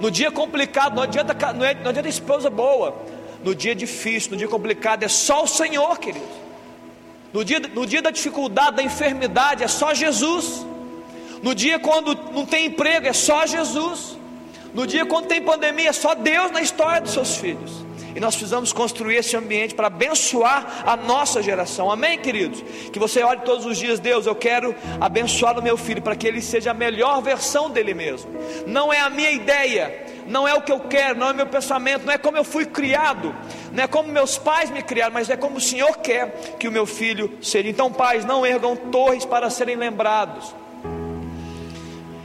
No dia complicado não adianta, não é, adianta esposa boa. No dia difícil, no dia complicado é só o Senhor, querido. No dia, no dia da dificuldade, da enfermidade é só Jesus. No dia quando não tem emprego é só Jesus. No dia quando tem pandemia é só Deus na história dos seus filhos. E nós precisamos construir esse ambiente para abençoar a nossa geração. Amém, queridos? Que você olhe todos os dias, Deus, eu quero abençoar o meu filho para que ele seja a melhor versão dele mesmo. Não é a minha ideia, não é o que eu quero, não é meu pensamento, não é como eu fui criado, não é como meus pais me criaram, mas é como o Senhor quer que o meu filho seja. Então, pais, não ergam torres para serem lembrados.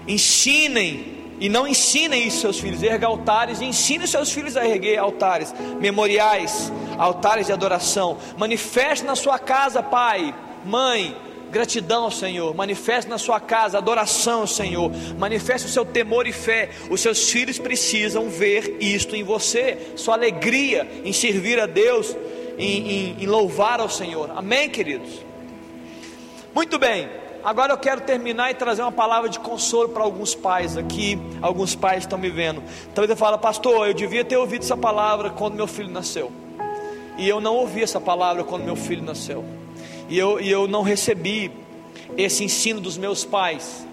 Ensinem e não ensinem isso seus filhos, erga altares e ensine seus filhos a erguer altares, memoriais, altares de adoração. Manifeste na sua casa, pai, mãe, gratidão ao Senhor. Manifeste na sua casa adoração ao Senhor. Manifeste o seu temor e fé. Os seus filhos precisam ver isto em você, sua alegria em servir a Deus, em, em, em louvar ao Senhor. Amém, queridos? Muito bem. Agora eu quero terminar e trazer uma palavra de consolo para alguns pais aqui. Alguns pais estão me vendo. Talvez eu fale, pastor, eu devia ter ouvido essa palavra quando meu filho nasceu. E eu não ouvi essa palavra quando meu filho nasceu. E eu, e eu não recebi esse ensino dos meus pais.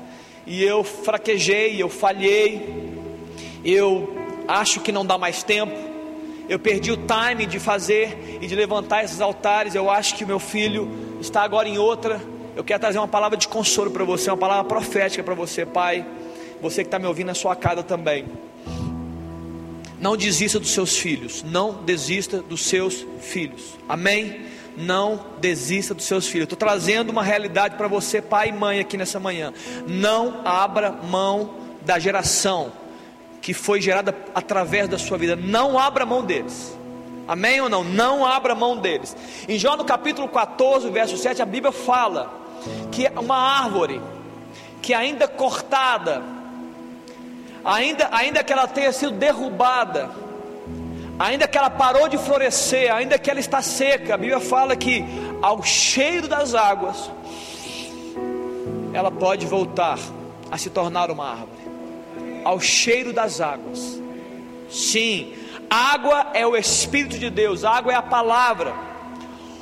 E eu fraquejei, eu falhei. Eu acho que não dá mais tempo. Eu perdi o time de fazer e de levantar esses altares. Eu acho que meu filho está agora em outra eu quero trazer uma palavra de consolo para você, uma palavra profética para você, pai. Você que está me ouvindo na sua casa também. Não desista dos seus filhos. Não desista dos seus filhos. Amém? Não desista dos seus filhos. Estou trazendo uma realidade para você, pai e mãe, aqui nessa manhã. Não abra mão da geração que foi gerada através da sua vida. Não abra mão deles. Amém ou não? Não abra mão deles. Em João no capítulo 14, verso 7, a Bíblia fala que é uma árvore que ainda cortada, ainda, ainda que ela tenha sido derrubada, ainda que ela parou de florescer, ainda que ela está seca, a Bíblia fala que ao cheiro das águas, ela pode voltar a se tornar uma árvore. Ao cheiro das águas. Sim, água é o Espírito de Deus, água é a palavra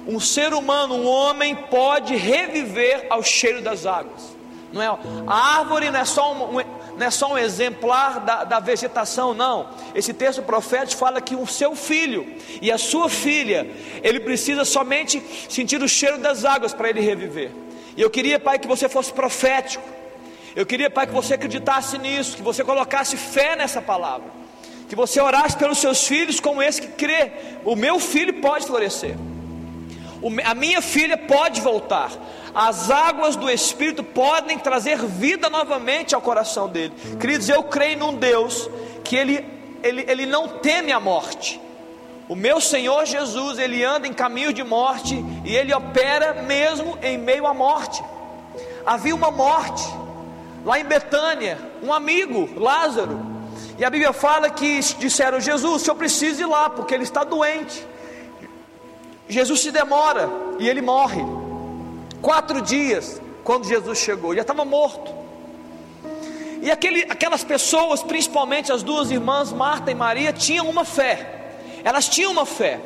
um ser humano, um homem, pode reviver ao cheiro das águas. Não é, a árvore não é só um, não é só um exemplar da, da vegetação, não. Esse texto profético fala que o seu filho e a sua filha, ele precisa somente sentir o cheiro das águas para ele reviver. E eu queria, Pai, que você fosse profético. Eu queria, Pai, que você acreditasse nisso, que você colocasse fé nessa palavra. Que você orasse pelos seus filhos como esse que crê. O meu filho pode florescer a minha filha pode voltar. As águas do Espírito podem trazer vida novamente ao coração dele. Queridos, eu creio num Deus que ele, ele, ele não teme a morte. O meu Senhor Jesus, ele anda em caminho de morte e ele opera mesmo em meio à morte. Havia uma morte lá em Betânia, um amigo, Lázaro. E a Bíblia fala que disseram: Jesus, o senhor precisa ir lá, porque ele está doente. Jesus se demora e ele morre. Quatro dias quando Jesus chegou, já estava morto. E aquele, aquelas pessoas, principalmente as duas irmãs, Marta e Maria, tinham uma fé. Elas tinham uma fé.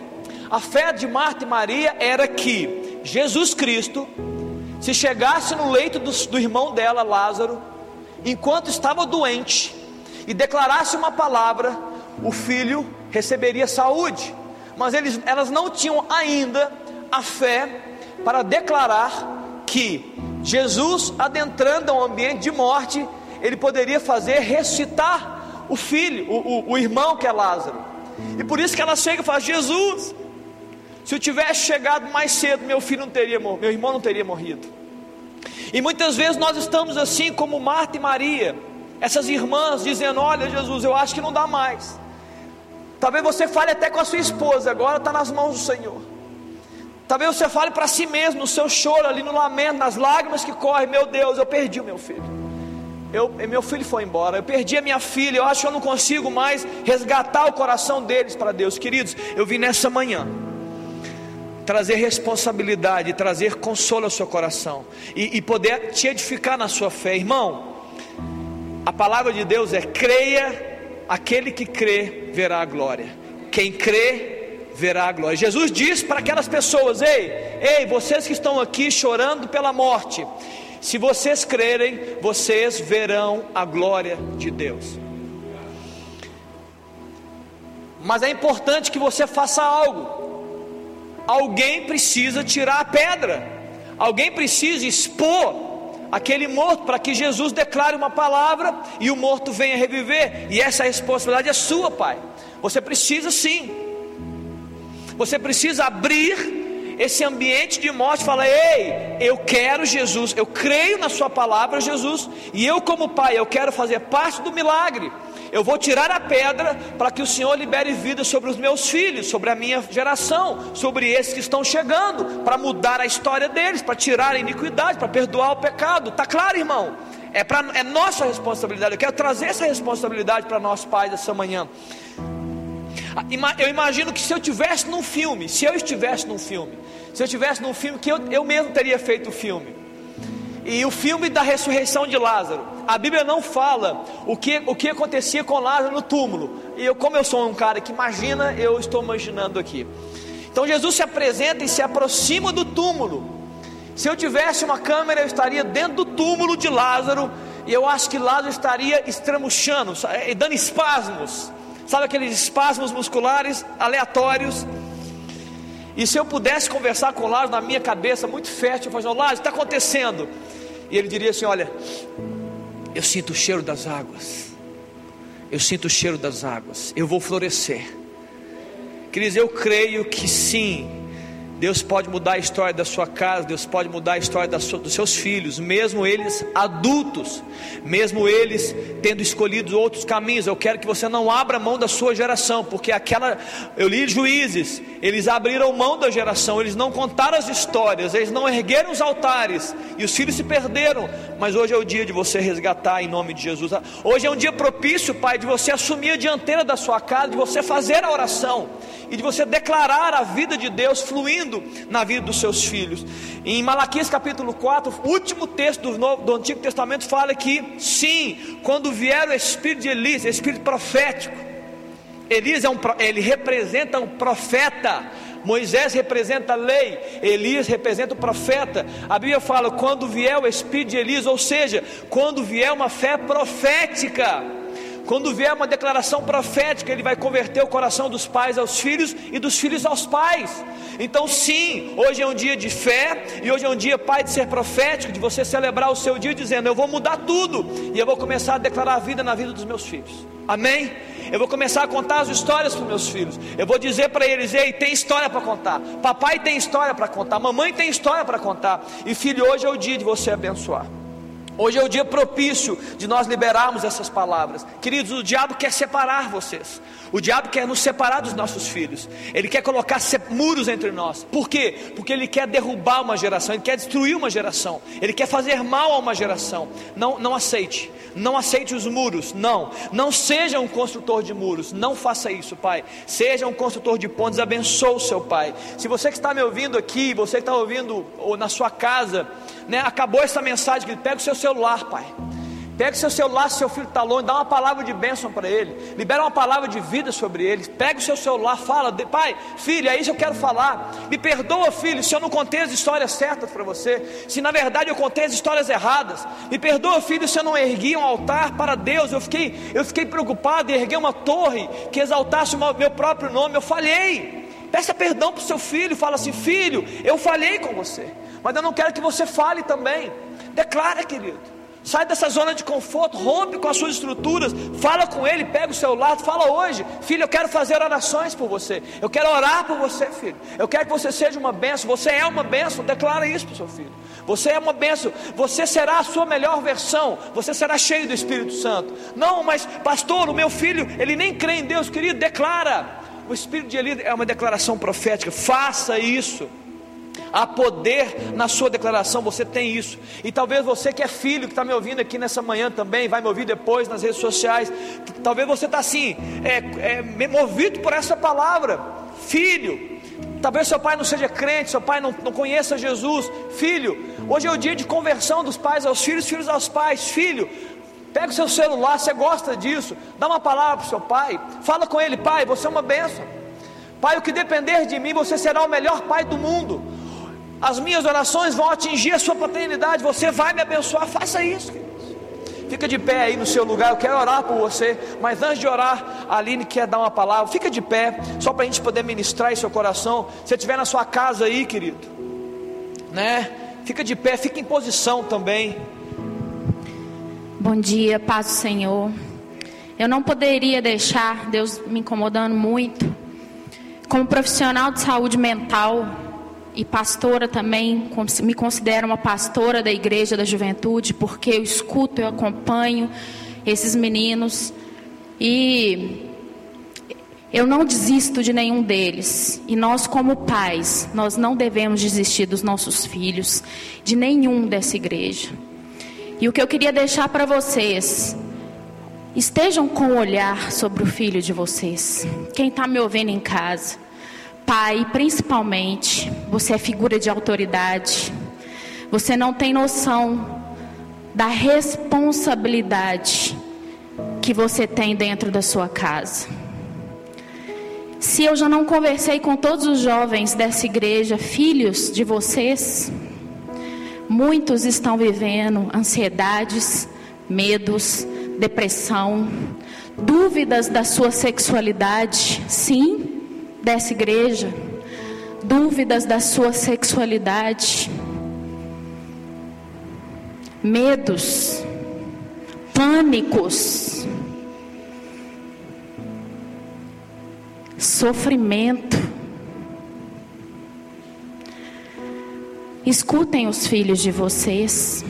A fé de Marta e Maria era que Jesus Cristo, se chegasse no leito do, do irmão dela, Lázaro, enquanto estava doente, e declarasse uma palavra, o filho receberia saúde, mas eles, elas não tinham ainda a fé para declarar que Jesus, adentrando ao ambiente de morte, ele poderia fazer ressuscitar o filho, o, o, o irmão que é Lázaro. E por isso que ela chega e fala: Jesus, se eu tivesse chegado mais cedo, meu filho não teria meu irmão não teria morrido. E muitas vezes nós estamos assim como Marta e Maria, essas irmãs dizendo: Olha, Jesus, eu acho que não dá mais. Talvez você fale até com a sua esposa, agora está nas mãos do Senhor. Talvez você fale para si mesmo, no seu choro, ali no lamento, nas lágrimas que correm: Meu Deus, eu perdi o meu filho. Eu, meu filho foi embora, eu perdi a minha filha, eu acho que eu não consigo mais resgatar o coração deles para Deus. Queridos, eu vim nessa manhã trazer responsabilidade, trazer consolo ao seu coração e, e poder te edificar na sua fé, irmão. A palavra de Deus é: creia, aquele que crê verá a glória. Quem crê verá a glória. Jesus diz para aquelas pessoas: Ei, ei, vocês que estão aqui chorando pela morte, se vocês crerem, vocês verão a glória de Deus. Mas é importante que você faça algo. Alguém precisa tirar a pedra. Alguém precisa expor aquele morto para que Jesus declare uma palavra e o morto venha reviver. E essa responsabilidade é sua, Pai. Você precisa sim. Você precisa abrir esse ambiente de morte, falar: "Ei, eu quero Jesus, eu creio na sua palavra, Jesus, e eu como pai, eu quero fazer parte do milagre. Eu vou tirar a pedra para que o Senhor libere vida sobre os meus filhos, sobre a minha geração, sobre esses que estão chegando, para mudar a história deles, para tirar a iniquidade, para perdoar o pecado. Tá claro, irmão? É, pra, é nossa responsabilidade. Eu quero trazer essa responsabilidade para nós pais essa manhã. Ah, eu imagino que se eu tivesse num filme, se eu estivesse num filme, se eu estivesse num filme que eu, eu mesmo teria feito o filme, e o filme da ressurreição de Lázaro, a Bíblia não fala o que, o que acontecia com Lázaro no túmulo. E eu, como eu sou um cara que imagina, eu estou imaginando aqui. Então Jesus se apresenta e se aproxima do túmulo. Se eu tivesse uma câmera, eu estaria dentro do túmulo de Lázaro, e eu acho que Lázaro estaria estramuchando, dando espasmos sabe aqueles espasmos musculares aleatórios. E se eu pudesse conversar com o Lázaro na minha cabeça, muito fértil, eu falar, Lázaro, está acontecendo? E ele diria assim: Olha, eu sinto o cheiro das águas, eu sinto o cheiro das águas, eu vou florescer. Queridos, eu creio que sim, Deus pode mudar a história da sua casa, Deus pode mudar a história sua, dos seus filhos, mesmo eles adultos, mesmo eles tendo escolhido outros caminhos. Eu quero que você não abra mão da sua geração, porque aquela, eu li juízes, eles abriram mão da geração, eles não contaram as histórias, eles não ergueram os altares, e os filhos se perderam. Mas hoje é o dia de você resgatar em nome de Jesus. Hoje é um dia propício, Pai, de você assumir a dianteira da sua casa, de você fazer a oração e de você declarar a vida de Deus fluindo na vida dos seus filhos. Em Malaquias capítulo 4, o último texto do, Novo, do Antigo Testamento fala que sim, quando vier o espírito de Elias, espírito profético, Elias é um, ele representa um profeta. Moisés representa a lei, Elias representa o profeta. A Bíblia fala: quando vier o espírito de Elias, ou seja, quando vier uma fé profética. Quando vier uma declaração profética, ele vai converter o coração dos pais aos filhos e dos filhos aos pais. Então, sim, hoje é um dia de fé e hoje é um dia, pai, de ser profético, de você celebrar o seu dia dizendo: Eu vou mudar tudo e eu vou começar a declarar a vida na vida dos meus filhos. Amém? Eu vou começar a contar as histórias para meus filhos. Eu vou dizer para eles: Ei, tem história para contar. Papai tem história para contar. Mamãe tem história para contar. E filho, hoje é o dia de você abençoar. Hoje é o dia propício de nós liberarmos essas palavras. Queridos, o diabo quer separar vocês. O diabo quer nos separar dos nossos filhos. Ele quer colocar muros entre nós. Por quê? Porque ele quer derrubar uma geração, ele quer destruir uma geração, ele quer fazer mal a uma geração. Não, não aceite. Não aceite os muros. Não. Não seja um construtor de muros. Não faça isso, Pai. Seja um construtor de pontes. Abençoe o seu Pai. Se você que está me ouvindo aqui, você que está ouvindo ou na sua casa, né, acabou essa mensagem, pega o seu celular, Pai Pega o seu celular, se seu filho está longe, dá uma palavra de bênção para ele. Libera uma palavra de vida sobre ele. Pega o seu celular, fala, pai, filho, é isso que eu quero falar. Me perdoa, filho, se eu não contei as histórias certas para você. Se na verdade eu contei as histórias erradas. Me perdoa, filho, se eu não ergui um altar para Deus. Eu fiquei, eu fiquei preocupado em erguer uma torre que exaltasse o meu próprio nome. Eu falhei. Peça perdão para o seu filho. Fala assim, filho, eu falhei com você. Mas eu não quero que você fale também. Declara, querido. Sai dessa zona de conforto, rompe com as suas estruturas, fala com ele, pega o celular, fala hoje, filho, eu quero fazer orações por você, eu quero orar por você, filho, eu quero que você seja uma benção, você é uma benção, declara isso para o seu filho, você é uma benção, você será a sua melhor versão, você será cheio do Espírito Santo. Não, mas pastor, o meu filho, ele nem crê em Deus, querido, declara. O Espírito de Eli é uma declaração profética, faça isso. Há poder na sua declaração, você tem isso. E talvez você que é filho, que está me ouvindo aqui nessa manhã também, vai me ouvir depois nas redes sociais. Talvez você está assim, é, é, movido por essa palavra, filho. Talvez seu pai não seja crente, seu pai não, não conheça Jesus. Filho, hoje é o dia de conversão dos pais aos filhos, filhos aos pais. Filho, pega o seu celular, você gosta disso, dá uma palavra para o seu pai, fala com ele, pai, você é uma bênção. Pai, o que depender de mim, você será o melhor pai do mundo as minhas orações vão atingir a sua paternidade, você vai me abençoar, faça isso. Fica de pé aí no seu lugar, eu quero orar por você, mas antes de orar, a Aline quer dar uma palavra, fica de pé, só para a gente poder ministrar em seu coração. Se estiver na sua casa aí, querido, né? Fica de pé, fica em posição também. Bom dia, paz do Senhor. Eu não poderia deixar Deus me incomodando muito, como profissional de saúde mental e pastora também, me considero uma pastora da igreja da juventude, porque eu escuto, eu acompanho esses meninos e eu não desisto de nenhum deles. E nós, como pais, nós não devemos desistir dos nossos filhos, de nenhum dessa igreja. E o que eu queria deixar para vocês, estejam com o olhar sobre o filho de vocês. Quem está me ouvindo em casa pai, principalmente, você é figura de autoridade. Você não tem noção da responsabilidade que você tem dentro da sua casa. Se eu já não conversei com todos os jovens dessa igreja, filhos de vocês, muitos estão vivendo ansiedades, medos, depressão, dúvidas da sua sexualidade, sim, dessa igreja, dúvidas da sua sexualidade, medos, pânicos, sofrimento. Escutem os filhos de vocês,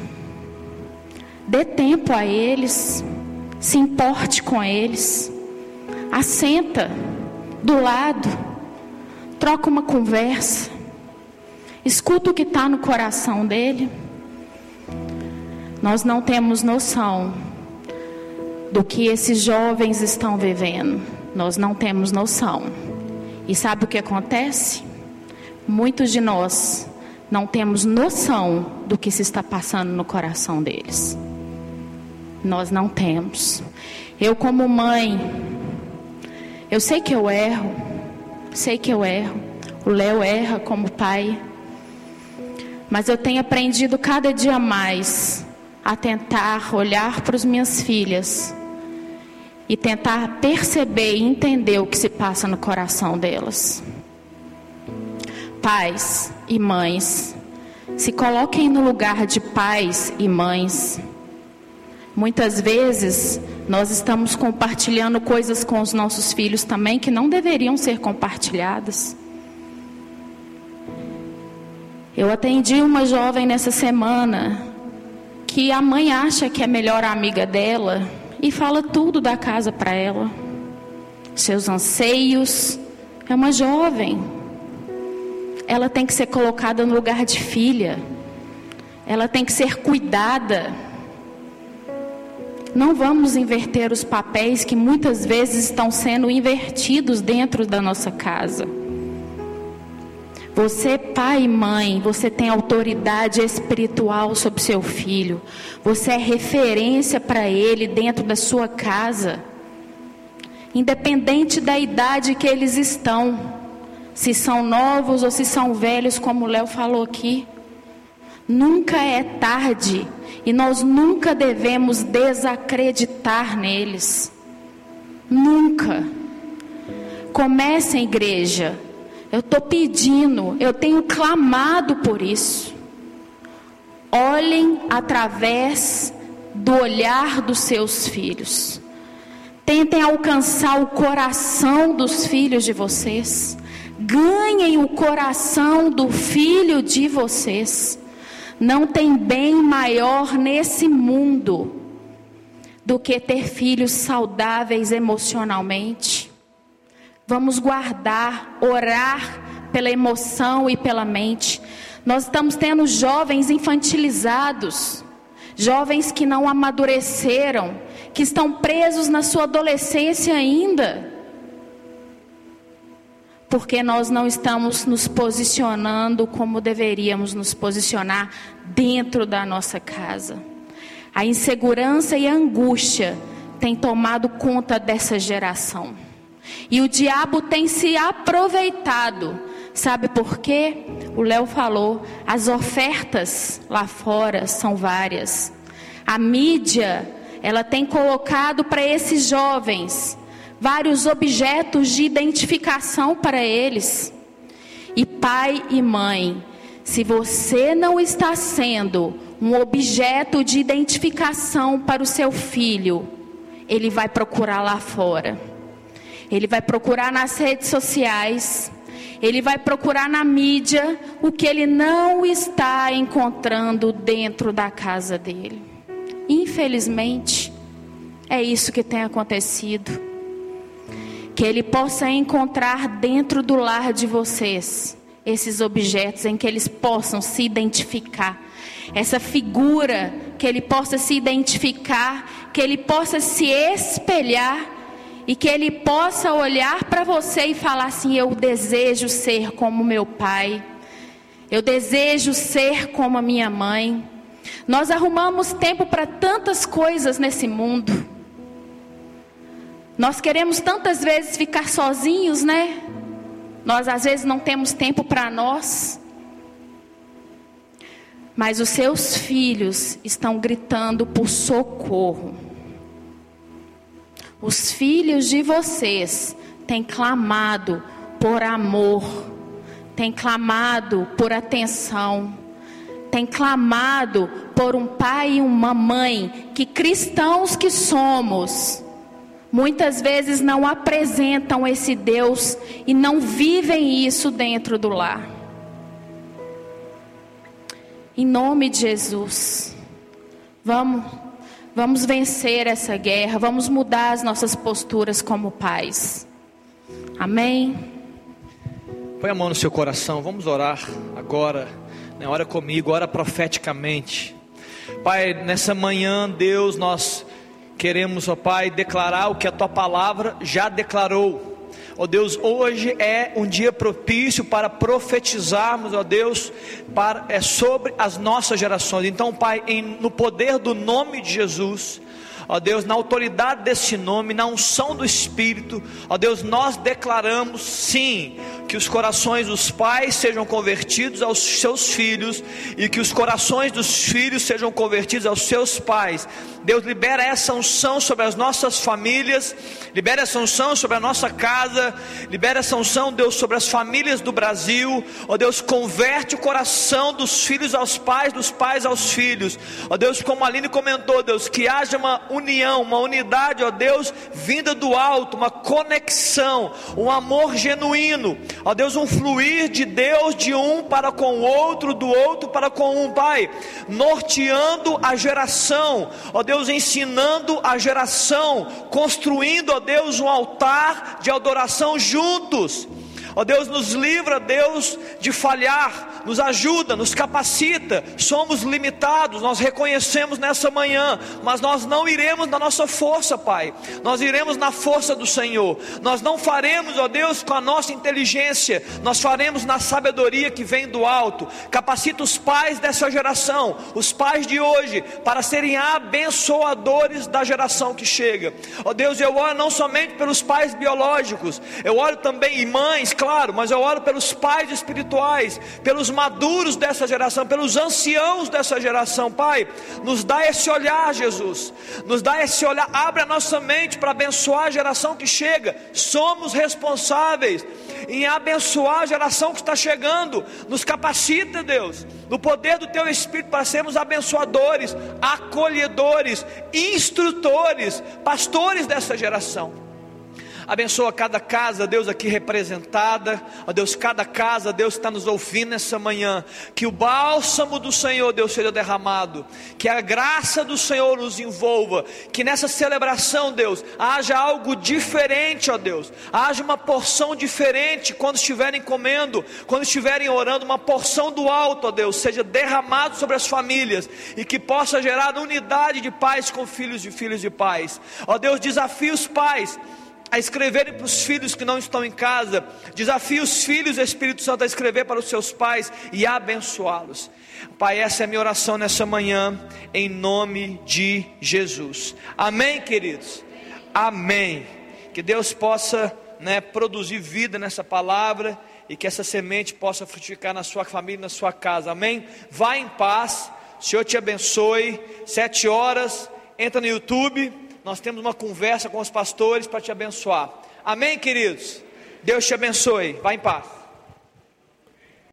dê tempo a eles, se importe com eles, assenta do lado, troca uma conversa, escuta o que está no coração dele. Nós não temos noção do que esses jovens estão vivendo, nós não temos noção. E sabe o que acontece? Muitos de nós não temos noção do que se está passando no coração deles. Nós não temos. Eu, como mãe, eu sei que eu erro, sei que eu erro. O Léo erra como pai. Mas eu tenho aprendido cada dia mais a tentar olhar para as minhas filhas e tentar perceber e entender o que se passa no coração delas. Pais e mães, se coloquem no lugar de pais e mães. Muitas vezes nós estamos compartilhando coisas com os nossos filhos também que não deveriam ser compartilhadas. Eu atendi uma jovem nessa semana que a mãe acha que é melhor amiga dela e fala tudo da casa para ela. Seus anseios. É uma jovem. Ela tem que ser colocada no lugar de filha. Ela tem que ser cuidada. Não vamos inverter os papéis que muitas vezes estão sendo invertidos dentro da nossa casa. Você, pai e mãe, você tem autoridade espiritual sobre seu filho. Você é referência para ele dentro da sua casa. Independente da idade que eles estão, se são novos ou se são velhos, como o Léo falou aqui. Nunca é tarde e nós nunca devemos desacreditar neles. Nunca. Comece a igreja. Eu estou pedindo, eu tenho clamado por isso. Olhem através do olhar dos seus filhos. Tentem alcançar o coração dos filhos de vocês. Ganhem o coração do filho de vocês. Não tem bem maior nesse mundo do que ter filhos saudáveis emocionalmente. Vamos guardar, orar pela emoção e pela mente. Nós estamos tendo jovens infantilizados, jovens que não amadureceram, que estão presos na sua adolescência ainda porque nós não estamos nos posicionando como deveríamos nos posicionar dentro da nossa casa. A insegurança e a angústia têm tomado conta dessa geração. E o diabo tem se aproveitado. Sabe por quê? O Léo falou, as ofertas lá fora são várias. A mídia, ela tem colocado para esses jovens vários objetos de identificação para eles. E pai e mãe, se você não está sendo um objeto de identificação para o seu filho, ele vai procurar lá fora. Ele vai procurar nas redes sociais, ele vai procurar na mídia o que ele não está encontrando dentro da casa dele. Infelizmente, é isso que tem acontecido que Ele possa encontrar dentro do lar de vocês esses objetos em que eles possam se identificar, essa figura que Ele possa se identificar, que Ele possa se espelhar e que Ele possa olhar para você e falar assim: Eu desejo ser como meu pai, eu desejo ser como a minha mãe. Nós arrumamos tempo para tantas coisas nesse mundo. Nós queremos tantas vezes ficar sozinhos, né? Nós às vezes não temos tempo para nós. Mas os seus filhos estão gritando por socorro. Os filhos de vocês têm clamado por amor, têm clamado por atenção, têm clamado por um pai e uma mãe que cristãos que somos muitas vezes não apresentam esse Deus e não vivem isso dentro do lar. Em nome de Jesus, vamos, vamos vencer essa guerra, vamos mudar as nossas posturas como pais. Amém? Põe a mão no seu coração, vamos orar agora. Né? Ora comigo, ora profeticamente. Pai, nessa manhã, Deus, nós Queremos, ó Pai, declarar o que a tua palavra já declarou. Ó Deus, hoje é um dia propício para profetizarmos, ó Deus, para, é, sobre as nossas gerações. Então, Pai, em, no poder do nome de Jesus, ó Deus, na autoridade desse nome, na unção do Espírito, ó Deus, nós declaramos sim que os corações dos pais sejam convertidos aos seus filhos e que os corações dos filhos sejam convertidos aos seus pais. Deus libera essa unção sobre as nossas famílias, libera essa unção sobre a nossa casa, libera essa unção, Deus, sobre as famílias do Brasil. Ó Deus, converte o coração dos filhos aos pais, dos pais aos filhos. Ó Deus, como a Aline comentou, Deus, que haja uma união, uma unidade, ó Deus, vinda do alto, uma conexão, um amor genuíno. Ó Deus, um fluir de Deus de um para com o outro, do outro para com um, Pai, norteando a geração. Ó Deus, ensinando a geração, construindo, ó Deus, um altar de adoração juntos. Ó Deus, nos livra, Deus, de falhar, nos ajuda, nos capacita. Somos limitados, nós reconhecemos nessa manhã, mas nós não iremos na nossa força, Pai. Nós iremos na força do Senhor. Nós não faremos, ó Deus, com a nossa inteligência, nós faremos na sabedoria que vem do alto. Capacita os pais dessa geração, os pais de hoje, para serem abençoadores da geração que chega. Ó Deus, eu oro não somente pelos pais biológicos, eu oro também, e mães, claro, mas eu oro pelos pais espirituais, pelos maduros dessa geração, pelos anciãos dessa geração, Pai. Nos dá esse olhar, Jesus, nos dá esse olhar, abre a nossa mente para abençoar a geração que chega. Somos responsáveis em abençoar a geração que está chegando. Nos capacita, Deus, no poder do Teu Espírito para sermos abençoadores, acolhedores, instrutores, pastores dessa geração. Abençoa cada casa, Deus, aqui representada. Ó Deus, cada casa, Deus, está nos ouvindo nessa manhã. Que o bálsamo do Senhor, Deus, seja derramado. Que a graça do Senhor nos envolva. Que nessa celebração, Deus, haja algo diferente, ó Deus. Haja uma porção diferente quando estiverem comendo, quando estiverem orando. Uma porção do alto, ó Deus, seja derramado sobre as famílias. E que possa gerar unidade de pais com filhos e filhos de pais. Ó Deus, desafia os pais a escreverem para os filhos que não estão em casa, desafie os filhos do Espírito Santo a escrever para os seus pais e abençoá-los. Pai, essa é a minha oração nessa manhã, em nome de Jesus. Amém, queridos? Amém. Que Deus possa né, produzir vida nessa palavra e que essa semente possa frutificar na sua família, na sua casa. Amém? Vá em paz. O Senhor te abençoe. Sete horas. Entra no YouTube nós temos uma conversa com os pastores para te abençoar. Amém, queridos? Deus te abençoe. Vá em paz.